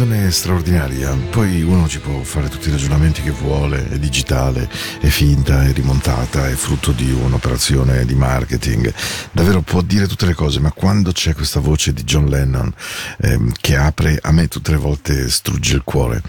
canzone straordinaria, poi uno ci può fare tutti i ragionamenti che vuole, è digitale, è finta, è rimontata, è frutto di un'operazione di marketing, davvero può dire tutte le cose, ma quando c'è questa voce di John Lennon ehm, che apre, a me tutte le volte strugge il cuore.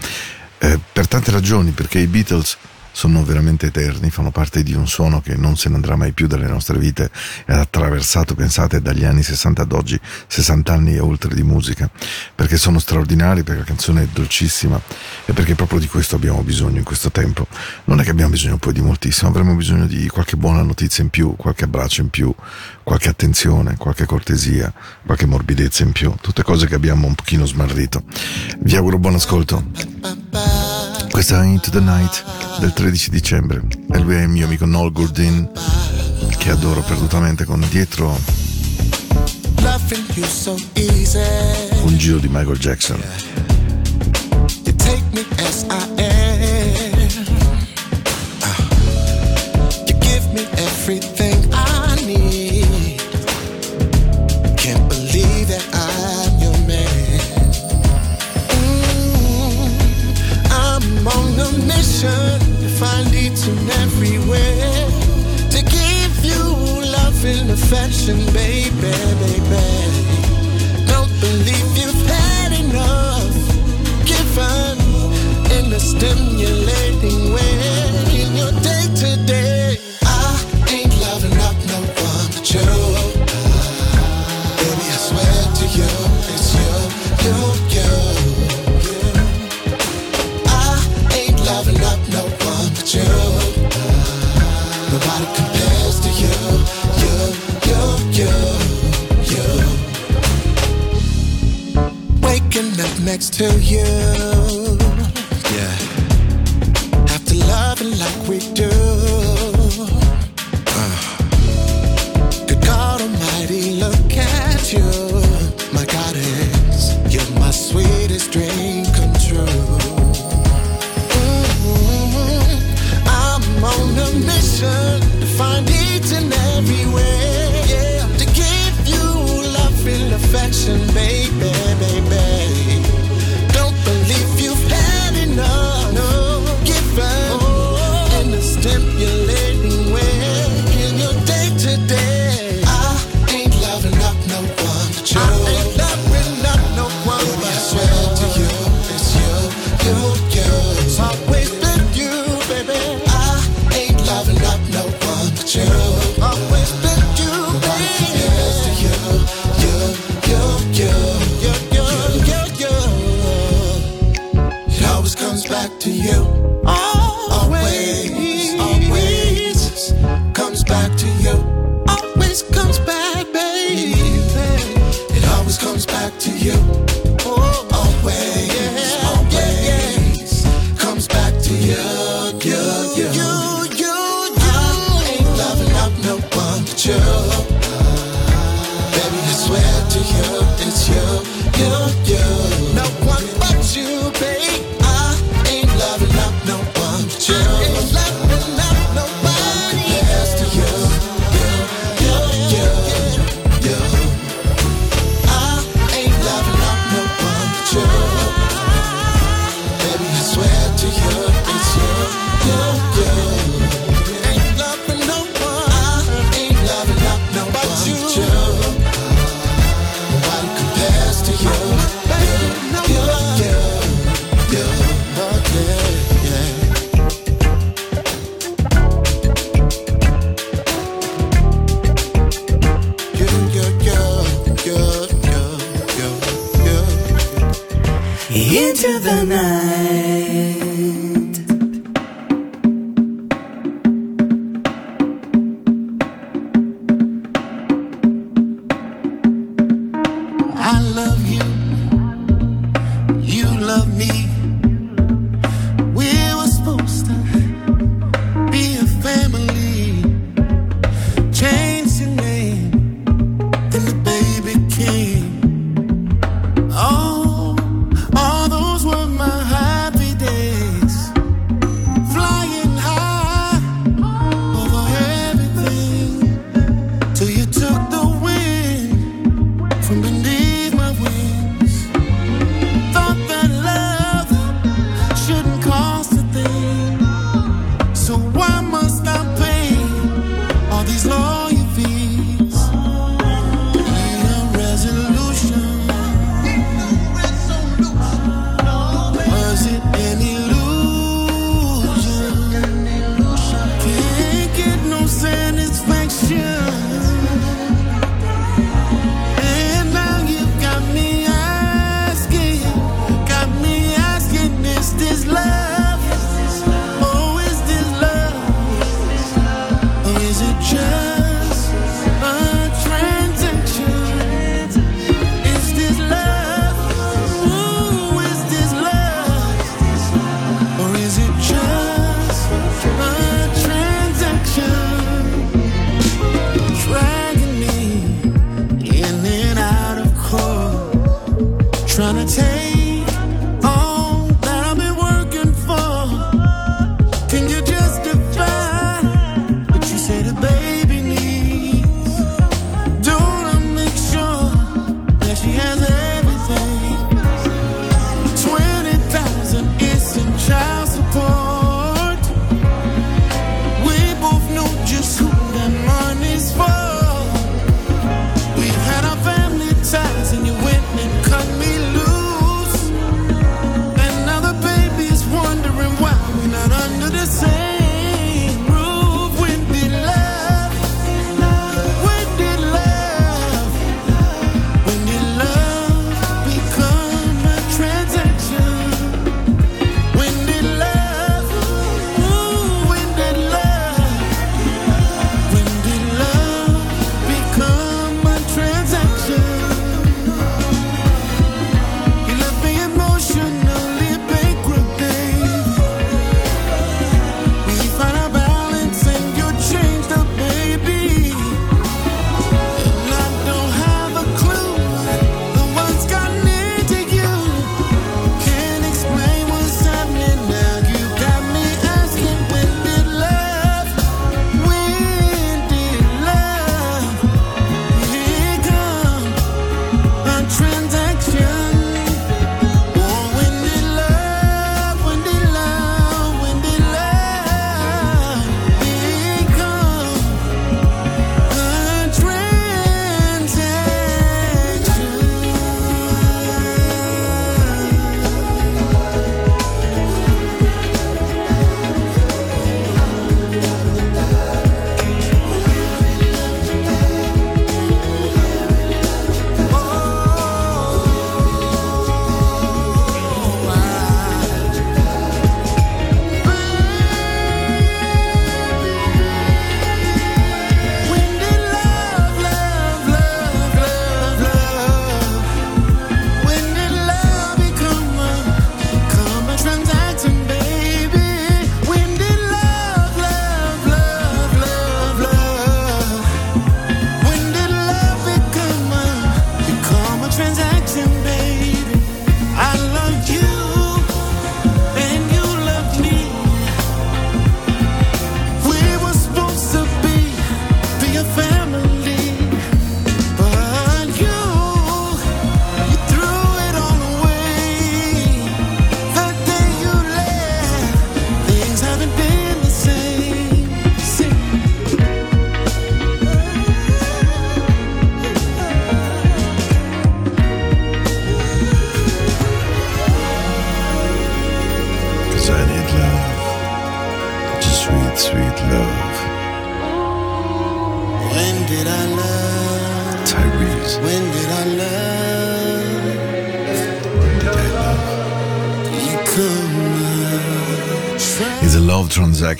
Eh, per tante ragioni, perché i Beatles sono veramente eterni, fanno parte di un suono che non se ne andrà mai più dalle nostre vite ha attraversato, pensate, dagli anni 60 ad oggi, 60 anni e oltre di musica, perché sono straordinari, perché la canzone è dolcissima e perché proprio di questo abbiamo bisogno in questo tempo. Non è che abbiamo bisogno poi di moltissimo, avremo bisogno di qualche buona notizia in più, qualche abbraccio in più, qualche attenzione, qualche cortesia, qualche morbidezza in più, tutte cose che abbiamo un pochino smarrito. Vi auguro buon ascolto. Questa è Into the Night del 13 dicembre. E lui è il mio amico Noel Gordin che adoro perdutamente con dietro. Un giro di Michael Jackson.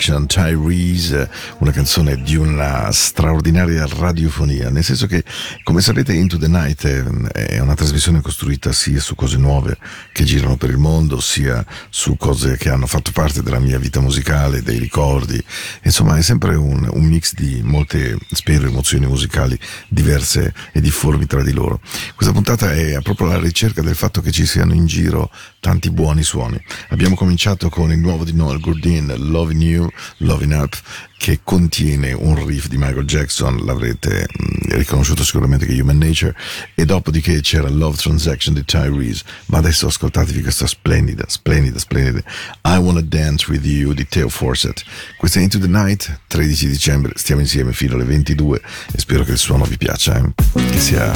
Transaction, Tyrese, una canzone di una straordinaria radiofonia, nel senso che, come sapete, Into the Night è, è, una trasmissione costruita sia su cose nuove che girano per il mondo, sia su cose che hanno fatto parte della mia vita musicale, dei ricordi, insomma è sempre un, un mix di molte, spero, emozioni musicali diverse e difformi tra di loro. Questa puntata è proprio alla ricerca del fatto che ci siano in giro tanti buoni suoni. Abbiamo cominciato con il nuovo di Noel Gordin, Loving You, Loving Up, che contiene un riff di Michael Jackson, l'avrete mh, riconosciuto sicuramente che Human Nature, e dopodiché c'era Love Transaction di Tyrese, ma adesso ascoltatevi questa splendida, splendida, splendida I Wanna Dance With You di Theo Forsett. Questa è Into the Night, 13 dicembre, stiamo insieme fino alle 22 e spero che il suono vi piaccia, eh? che sia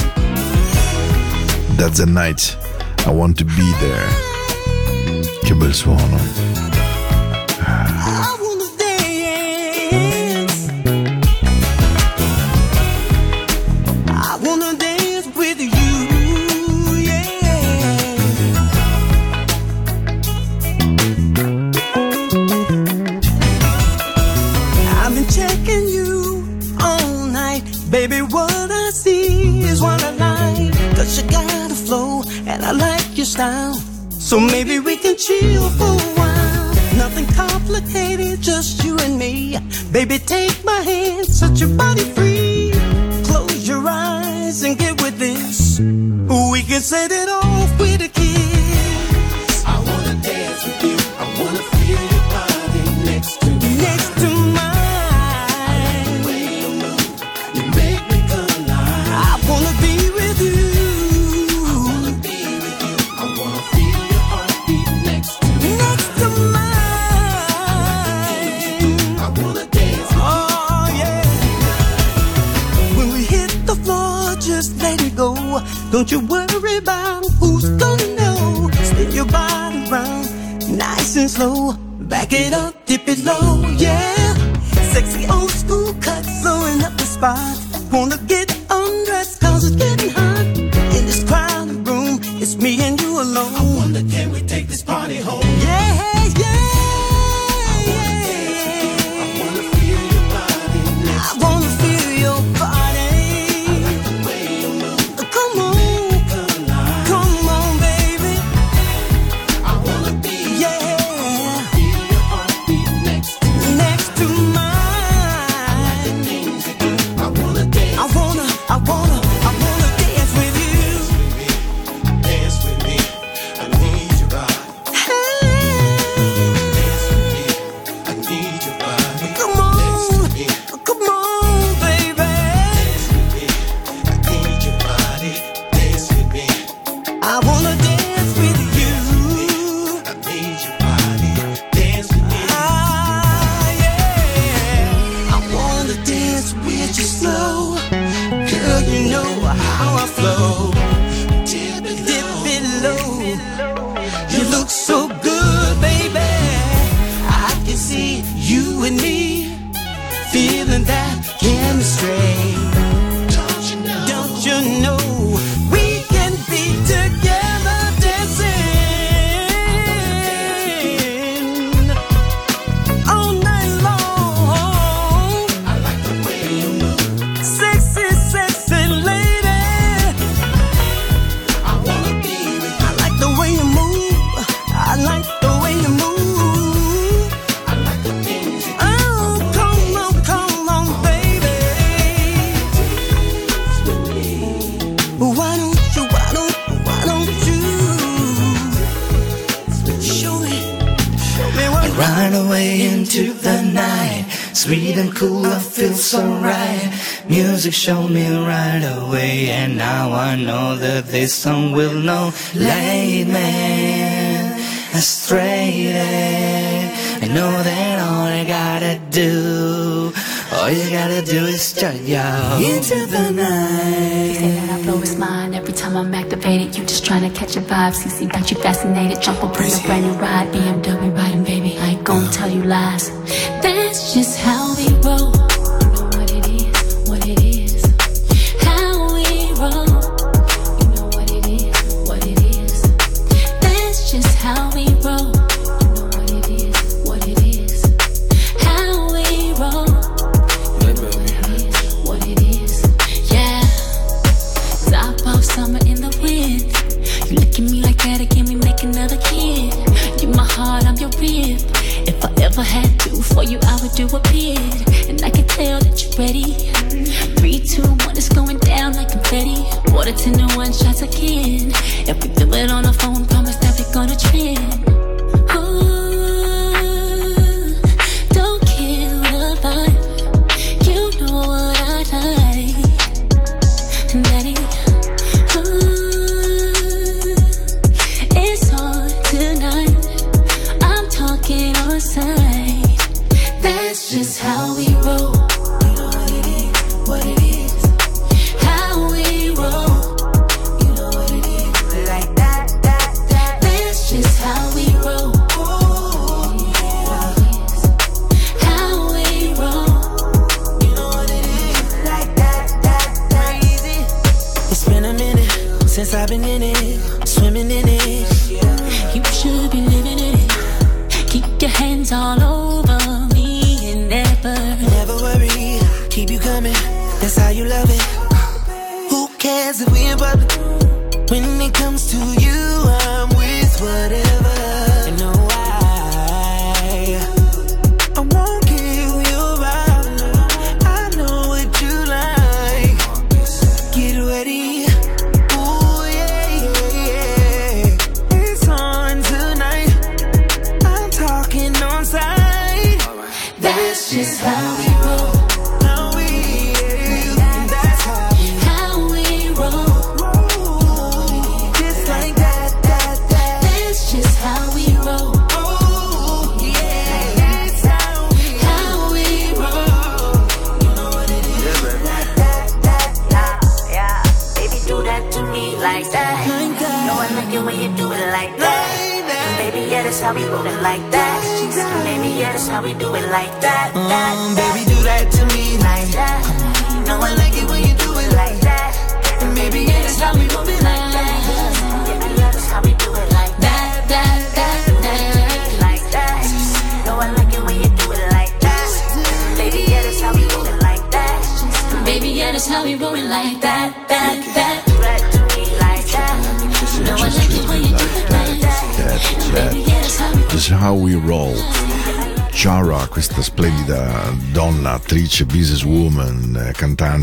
That's the Night, I Want to Be There. Che bel suono. I wanna dance. Music showed me right away, and now I know that this song will know. Late man, astray. I know that all I gotta do, all you gotta do is turn yo into the night. that I blow his mind every time I'm activated. You just trying to catch a vibe. CC got you fascinated. Jump up on a brand new ride. BMW riding, baby. I ain't gonna uh. tell you lies. That's For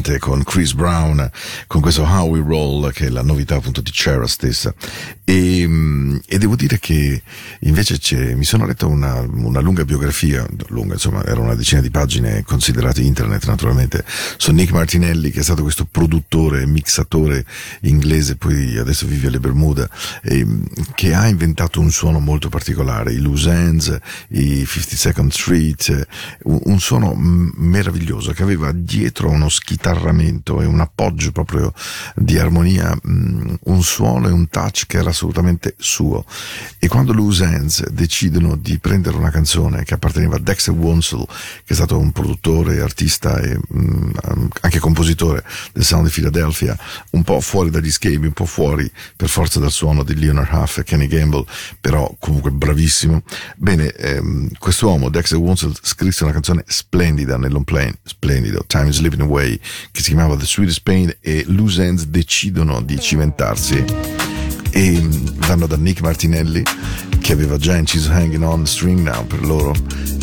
cantante con Chris Brown, con questo How We Roll, che è la novità appunto di Chara stessa. E, mm, e devo dire che invece c'è, mi sono letto una, una lunga biografia, lunga insomma, era una decina di pagine considerate internet naturalmente, su Nick Martinelli, che è stato questo produttore, mixatore inglese, poi adesso vive alle Bermuda, e, mm, che ha inventato un suono molto particolare, i loose ends, i 52nd Street, eh, un, un suono mm, meraviglioso che aveva dietro uno schitarramento e un appoggio proprio di armonia, mm, un suono e un touch che era assolutamente suo. E quando Loose Ends decidono di prendere una canzone che apparteneva a Dexter Wonsel, che è stato un produttore, artista e mm, anche compositore del sound di Philadelphia, un po' fuori dagli schemi, un po' fuori per forza dal suono di Leonard Huff e Kenny Gamble, però comunque bravissimo. Bene, ehm, quest'uomo, Dexter Wonsel, scrisse una canzone splendida nell'on plane, splendido, Time is Slipping Away, che si chiamava The Sweetest Pain e Loose Ends decidono di cimentarsi e mm, vanno da Nick Martinelli che aveva già inciso Hanging On String Now per loro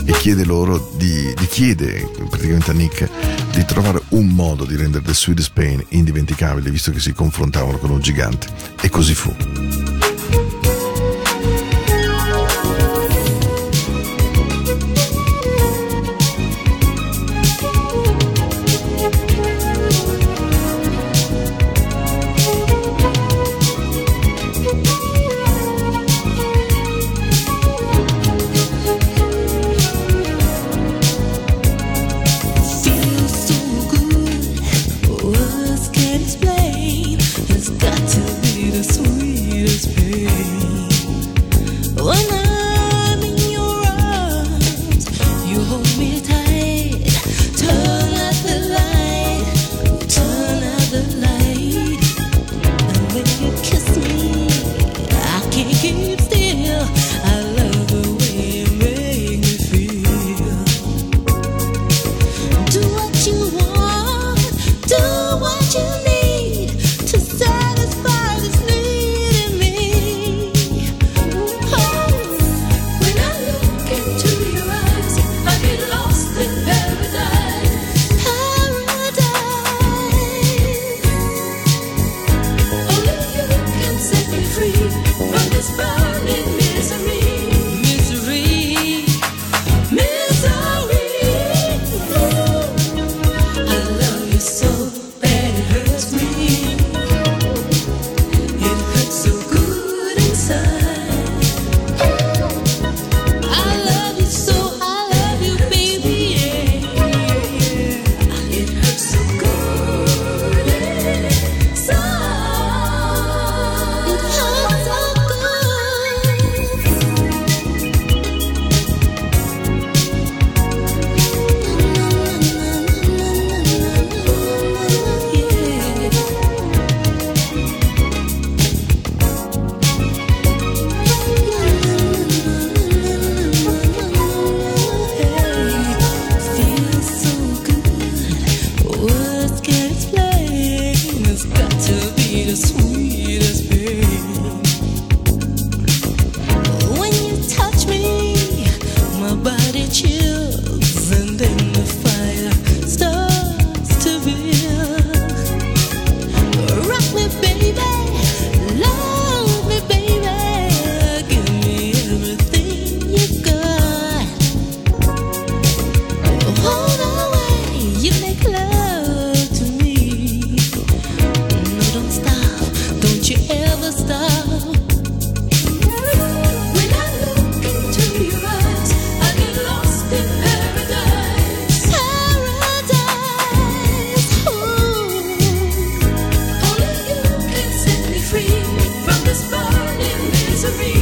e chiede loro di, di chiede praticamente a Nick di trovare un modo di rendere The Sweetest Pain indimenticabile visto che si confrontavano con un gigante e così fu. misery.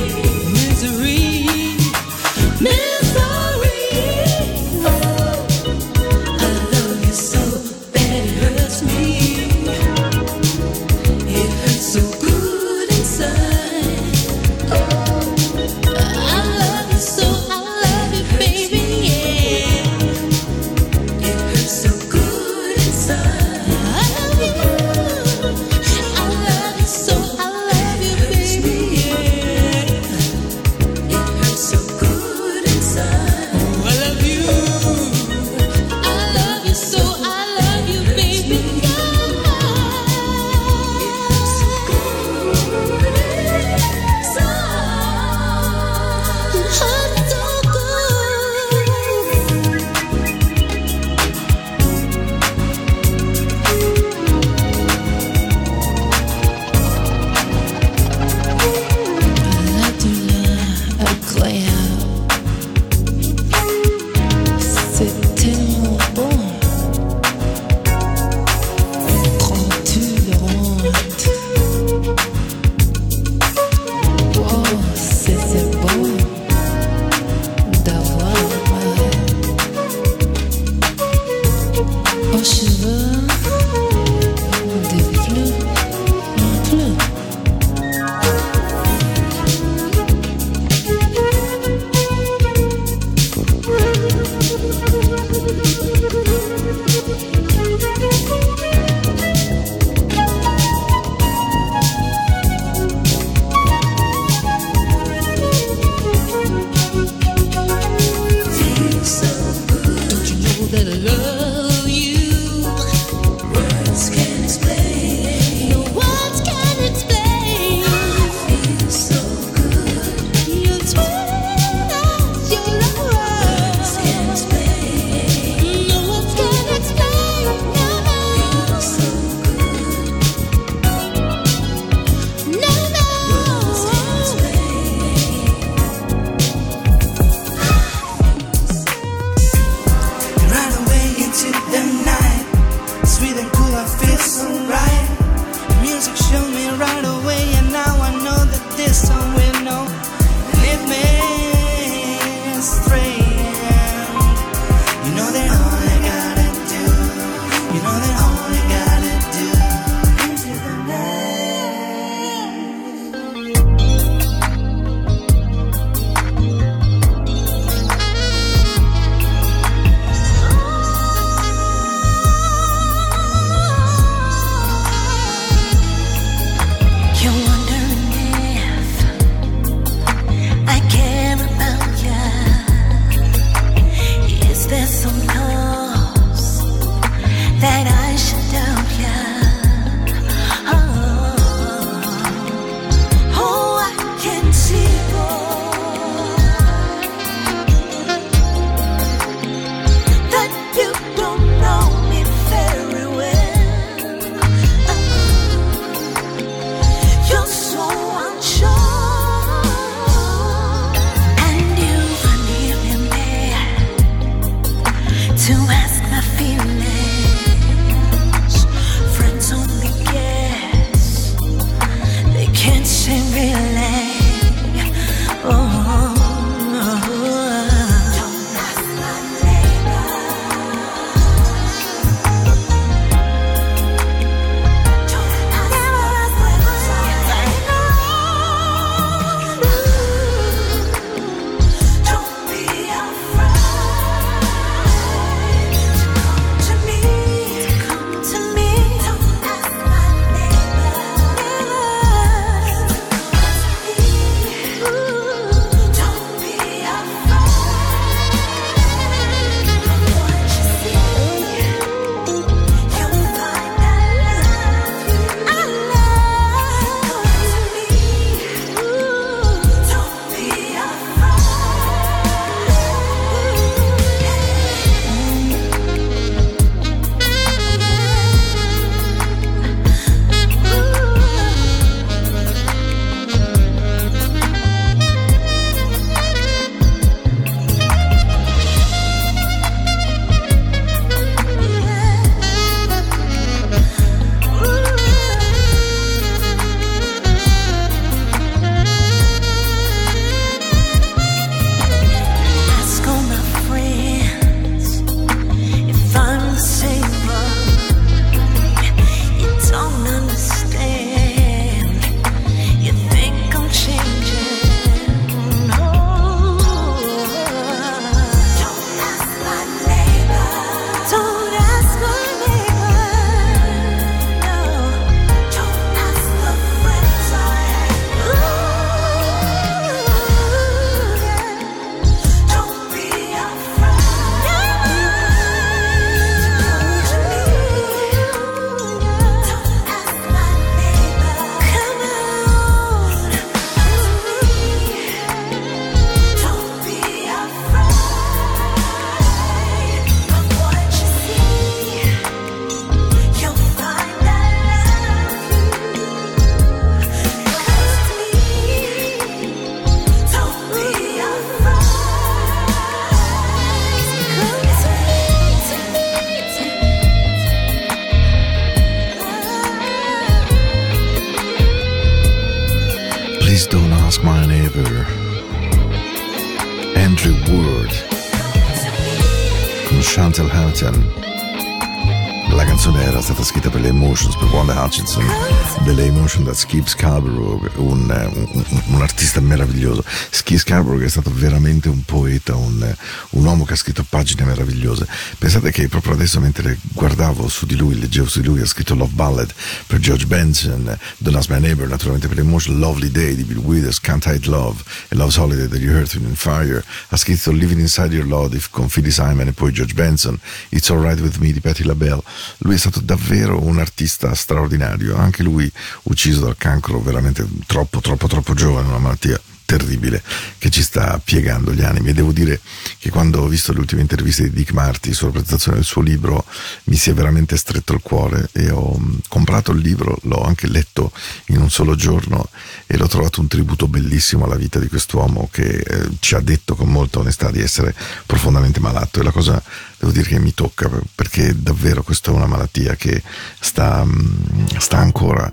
Believe Emotions da Skip Scarborough, un, un- un- artista meraviglioso. Skip Scarborough è stato veramente un poeta, un, un uomo che ha scritto pagine meravigliose. Pensate che proprio adesso mentre guardavo su di lui, leggevo su di lui, ha scritto Love Ballad per George Benson, Don't Ask My Neighbor, naturalmente per le Emotions, Lovely Day di Bill Withers, Can't Hide Love e Love's Holiday degli Earth, and Fire. Ha scritto Living Inside Your Love con Philly Simon e poi George Benson, It's Alright With Me di Patti LaBelle. Lui è stato davvero un artista straordinario, anche lui ucciso dal cancro veramente troppo, troppo, troppo giovane, una malattia terribile che ci sta piegando gli animi. E devo dire che quando ho visto le ultime interviste di Dick Marty sulla presentazione del suo libro mi si è veramente stretto il cuore e ho mh, comprato il libro, l'ho anche letto in un solo giorno e l'ho trovato un tributo bellissimo alla vita di quest'uomo che eh, ci ha detto con molta onestà di essere profondamente malato. E la cosa devo dire che mi tocca perché davvero questa è una malattia che sta, mh, sta ancora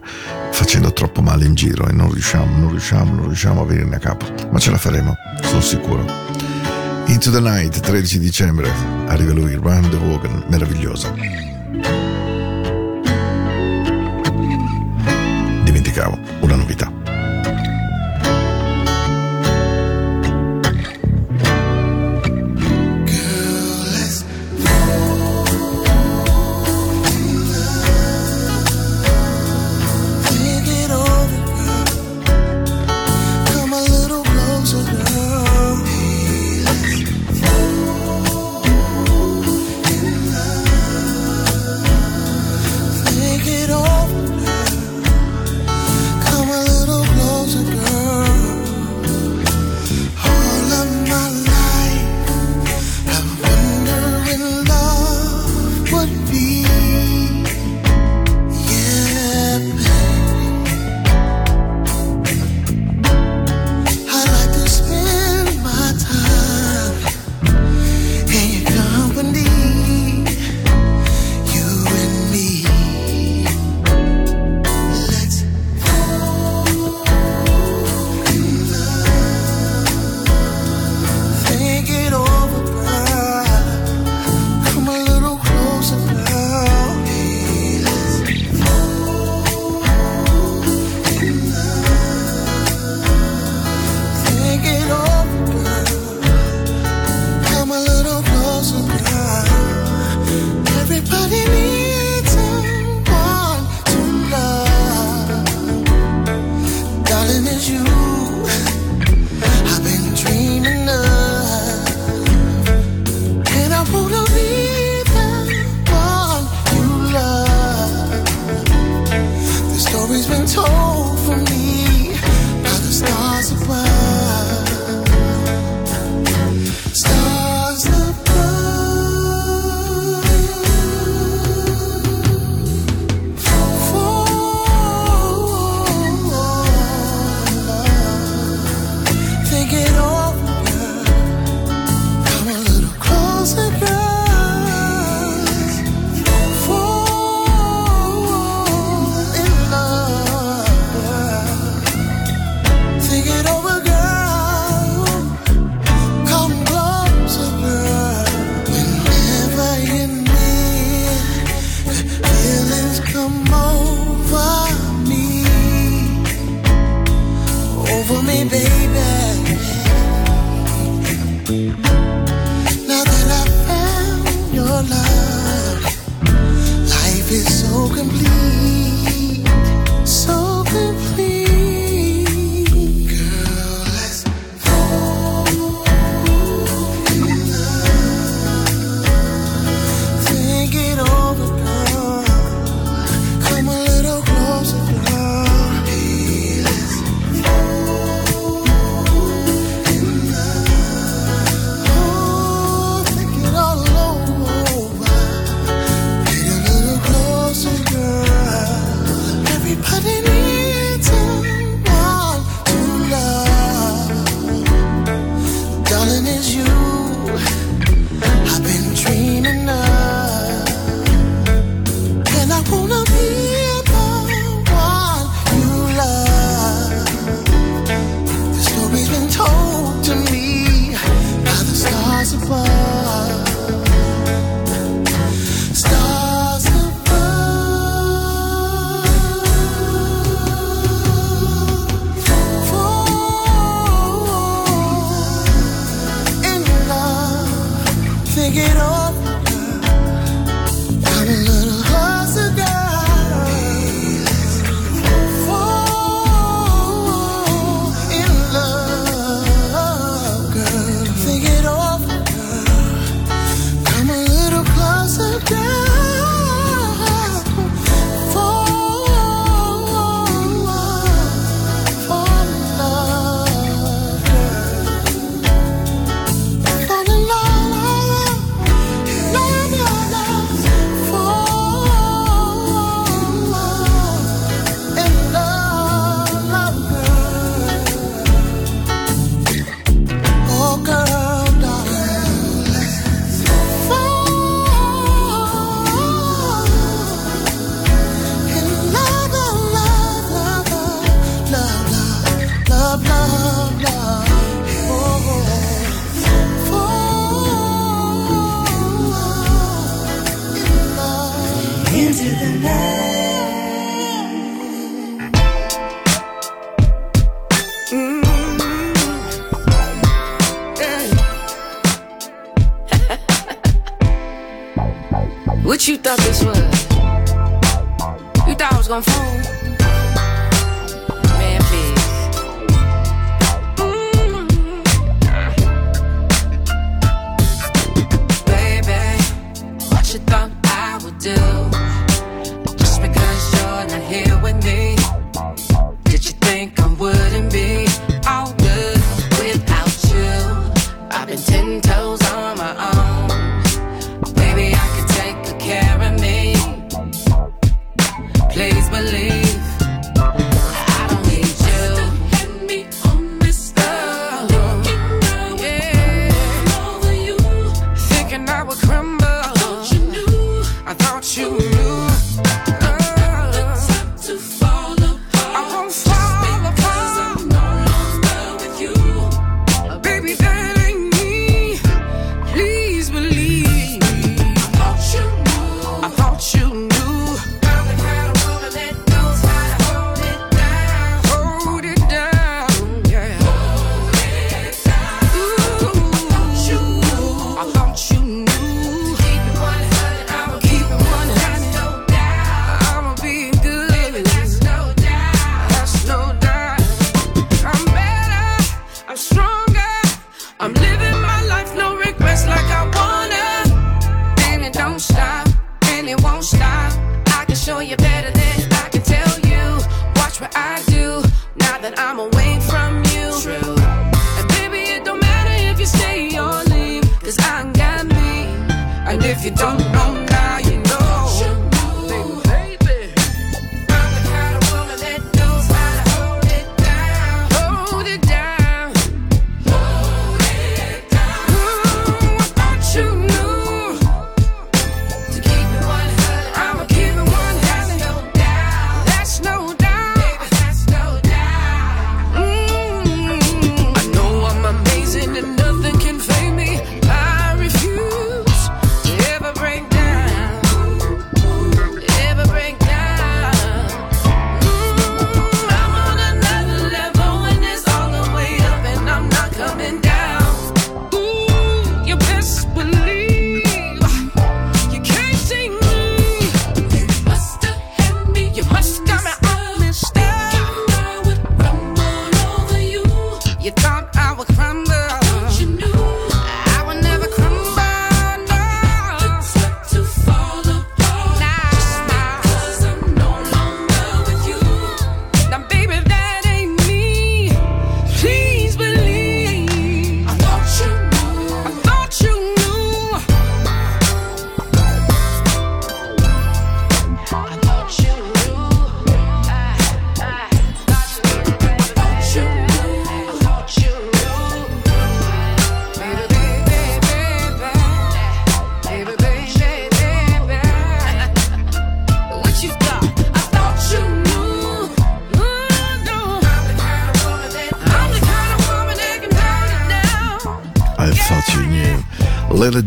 facendo troppo male in giro e non riusciamo, non riusciamo, non riusciamo a venirne a capo, ma ce la faremo, sono sicuro. Into the Night, 13 dicembre, arriva lui, Ryan the Wogan, meravigliosa. Dimenticavo, una novità.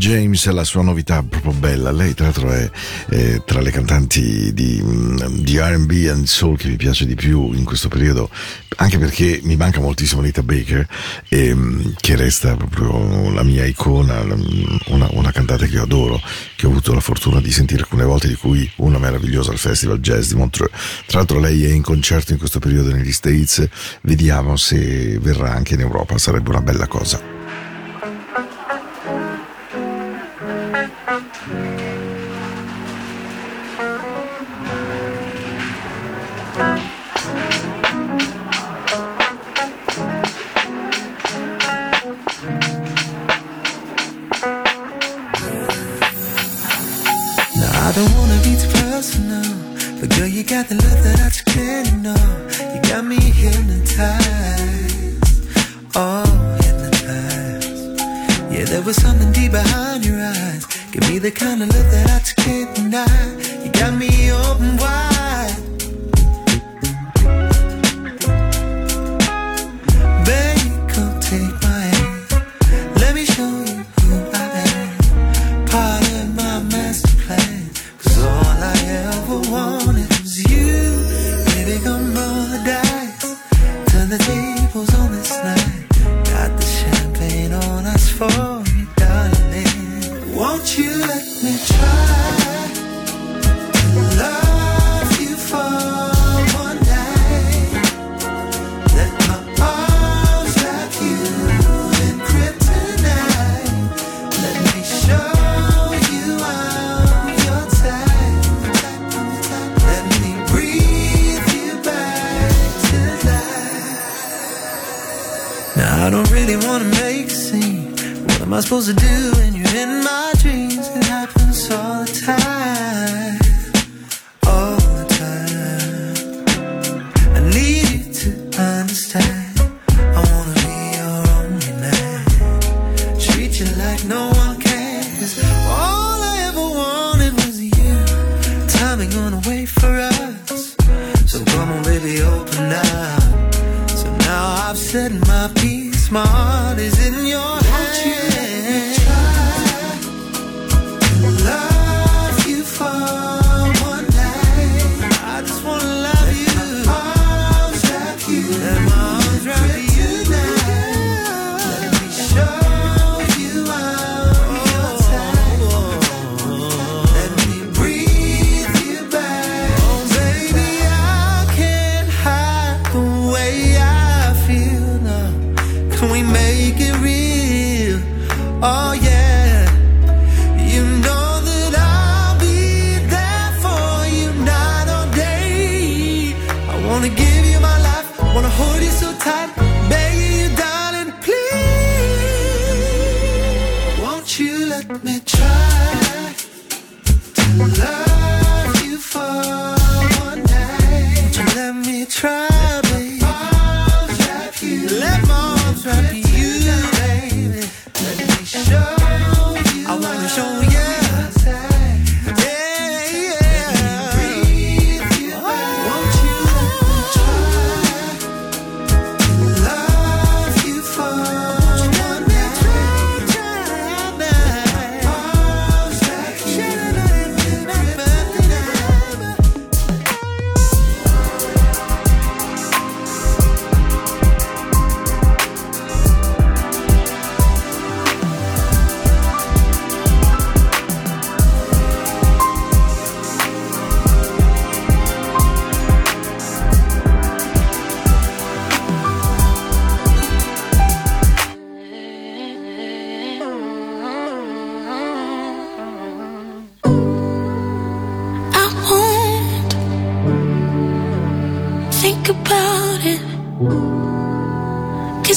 James e la sua novità proprio bella. Lei, tra l'altro, è, è tra le cantanti di, mm, di RB e soul che mi piace di più in questo periodo, anche perché mi manca moltissimo Anita Baker, e, che resta proprio la mia icona, mm, una, una cantante che io adoro, che ho avuto la fortuna di sentire alcune volte, di cui una meravigliosa al Festival Jazz di Montreux. Tra l'altro, lei è in concerto in questo periodo negli States, vediamo se verrà anche in Europa, sarebbe una bella cosa. nhé. Come on, baby, open up. So now I've said my piece. My heart is in your hands. Won't you try to love?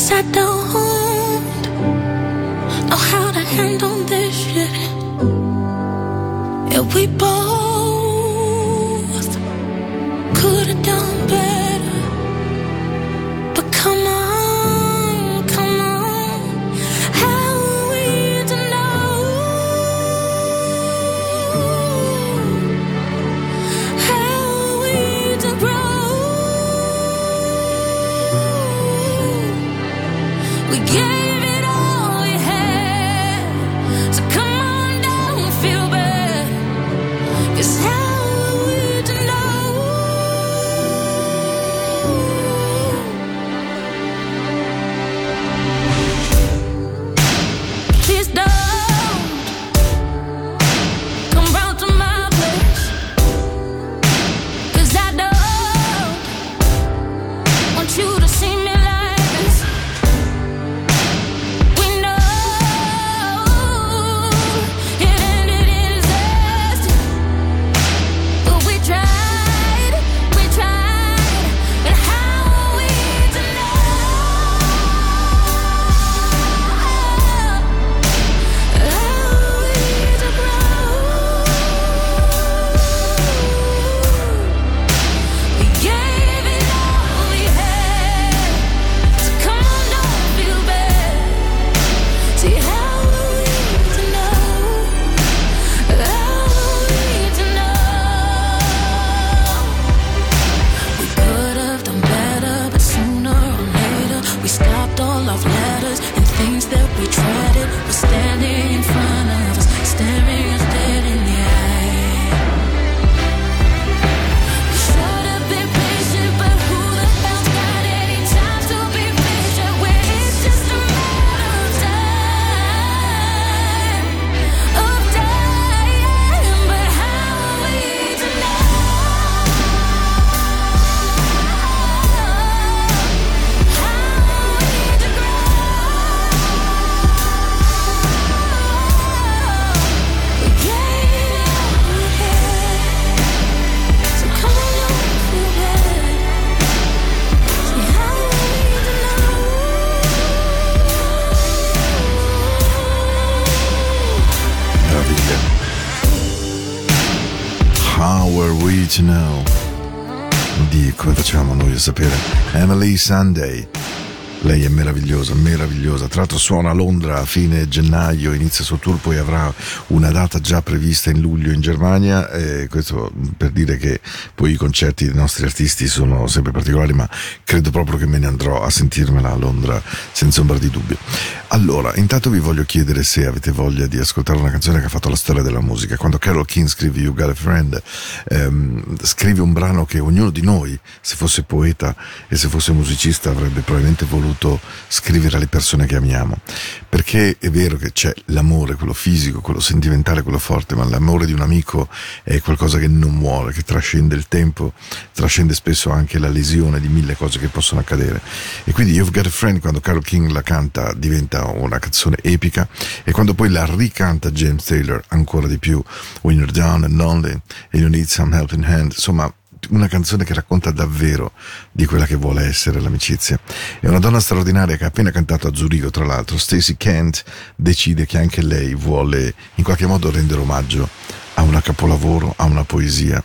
guess I don't know how to handle this shit. And we both. Emily Sunday. Lei è meravigliosa, meravigliosa. Tra l'altro suona a Londra a fine gennaio, inizia il suo tour, poi avrà una data già prevista in luglio in Germania. E questo per dire che poi i concerti dei nostri artisti sono sempre particolari, ma credo proprio che me ne andrò a sentirmela a Londra senza ombra di dubbio. Allora, intanto vi voglio chiedere se avete voglia di ascoltare una canzone che ha fatto la storia della musica. Quando Carol King scrive You Got a Friend, ehm, scrive un brano che ognuno di noi, se fosse poeta e se fosse musicista, avrebbe probabilmente voluto scrivere alle persone che amiamo. Perché è vero che c'è l'amore, quello fisico, quello sentimentale, quello forte, ma l'amore di un amico è qualcosa che non muore, che trascende il tempo, trascende spesso anche la lesione di mille cose che possono accadere. E quindi You've Got a Friend, quando Carol King la canta, diventa una canzone epica e quando poi la ricanta James Taylor ancora di più, When You're Down and Lonely and You Need Some Helping Hand, insomma una canzone che racconta davvero di quella che vuole essere l'amicizia. È una donna straordinaria che ha appena cantato a Zurigo, tra l'altro. Stacey Kent decide che anche lei vuole in qualche modo rendere omaggio a una capolavoro, a una poesia.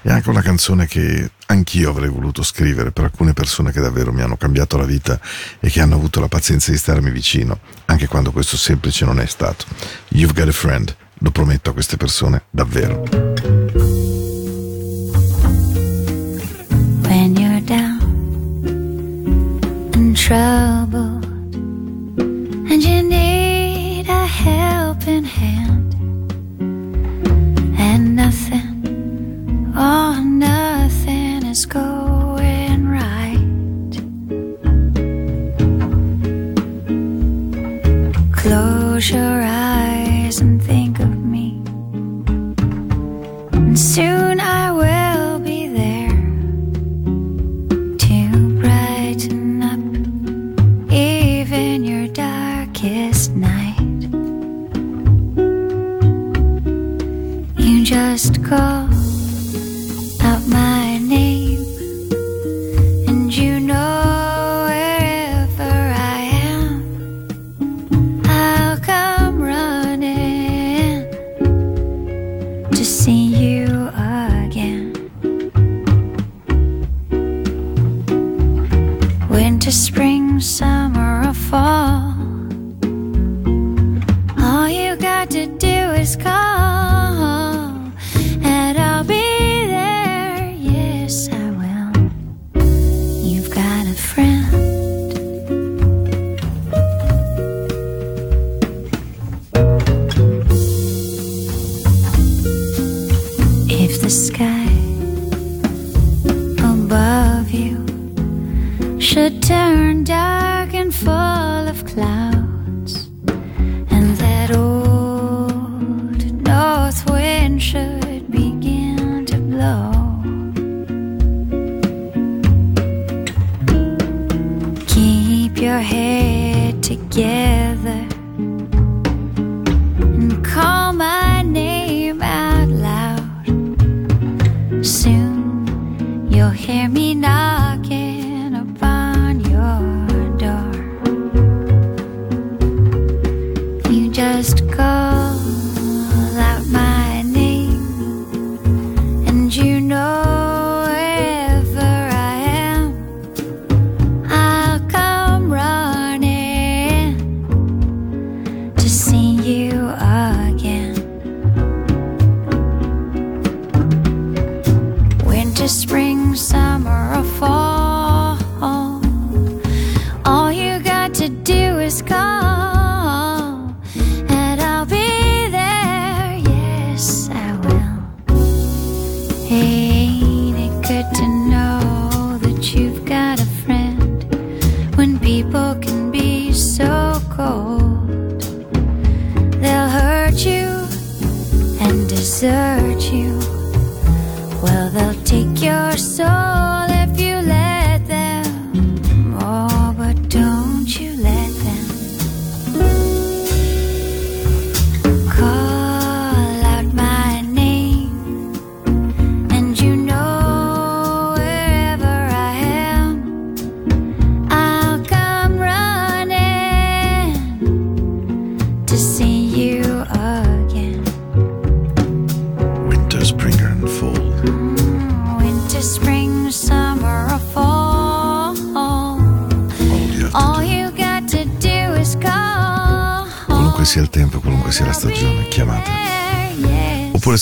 È anche una canzone che anch'io avrei voluto scrivere per alcune persone che davvero mi hanno cambiato la vita e che hanno avuto la pazienza di starmi vicino, anche quando questo semplice non è stato. You've got a friend, lo prometto a queste persone, davvero. And troubled and you need a helping hand. And nothing oh nothing is going right. Close your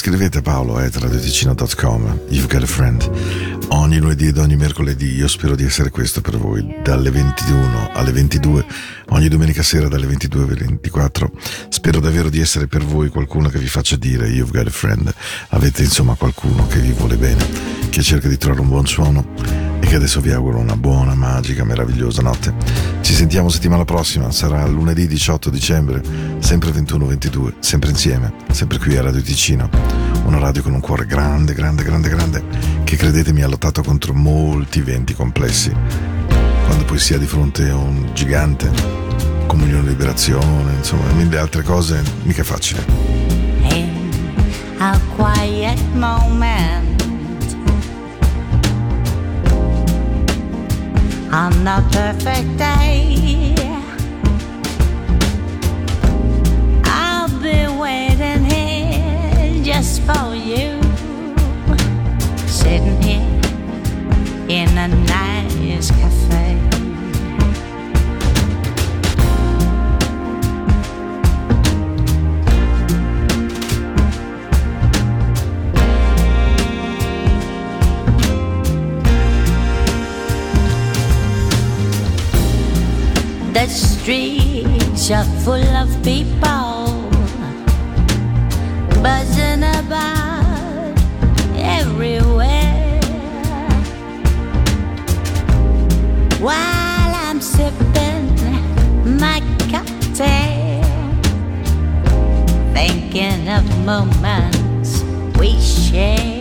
scrivete paolo at radioticino.com You've got a friend. Ogni lunedì ed ogni mercoledì io spero di essere questo per voi Dalle 21 alle 22 Ogni domenica sera dalle 22 alle 24 Spero davvero di essere per voi qualcuno che vi faccia dire You've got a friend Avete insomma qualcuno che vi vuole bene Che cerca di trovare un buon suono E che adesso vi auguro una buona, magica, meravigliosa notte. Ci sentiamo settimana prossima Sarà lunedì 18 dicembre Sempre 21-22 Sempre insieme Sempre qui a Radio Ticino una radio con un cuore grande, grande, grande, grande, che credetemi ha lottato contro molti venti complessi. Quando poi si è di fronte a un gigante, comunione liberazione, insomma, mille altre cose, mica facile. in a quiet moment on the perfect day. Just for you, sitting here in a nice cafe. The streets are full of people buzzing everywhere. While I'm sipping my cocktail, thinking of moments we share.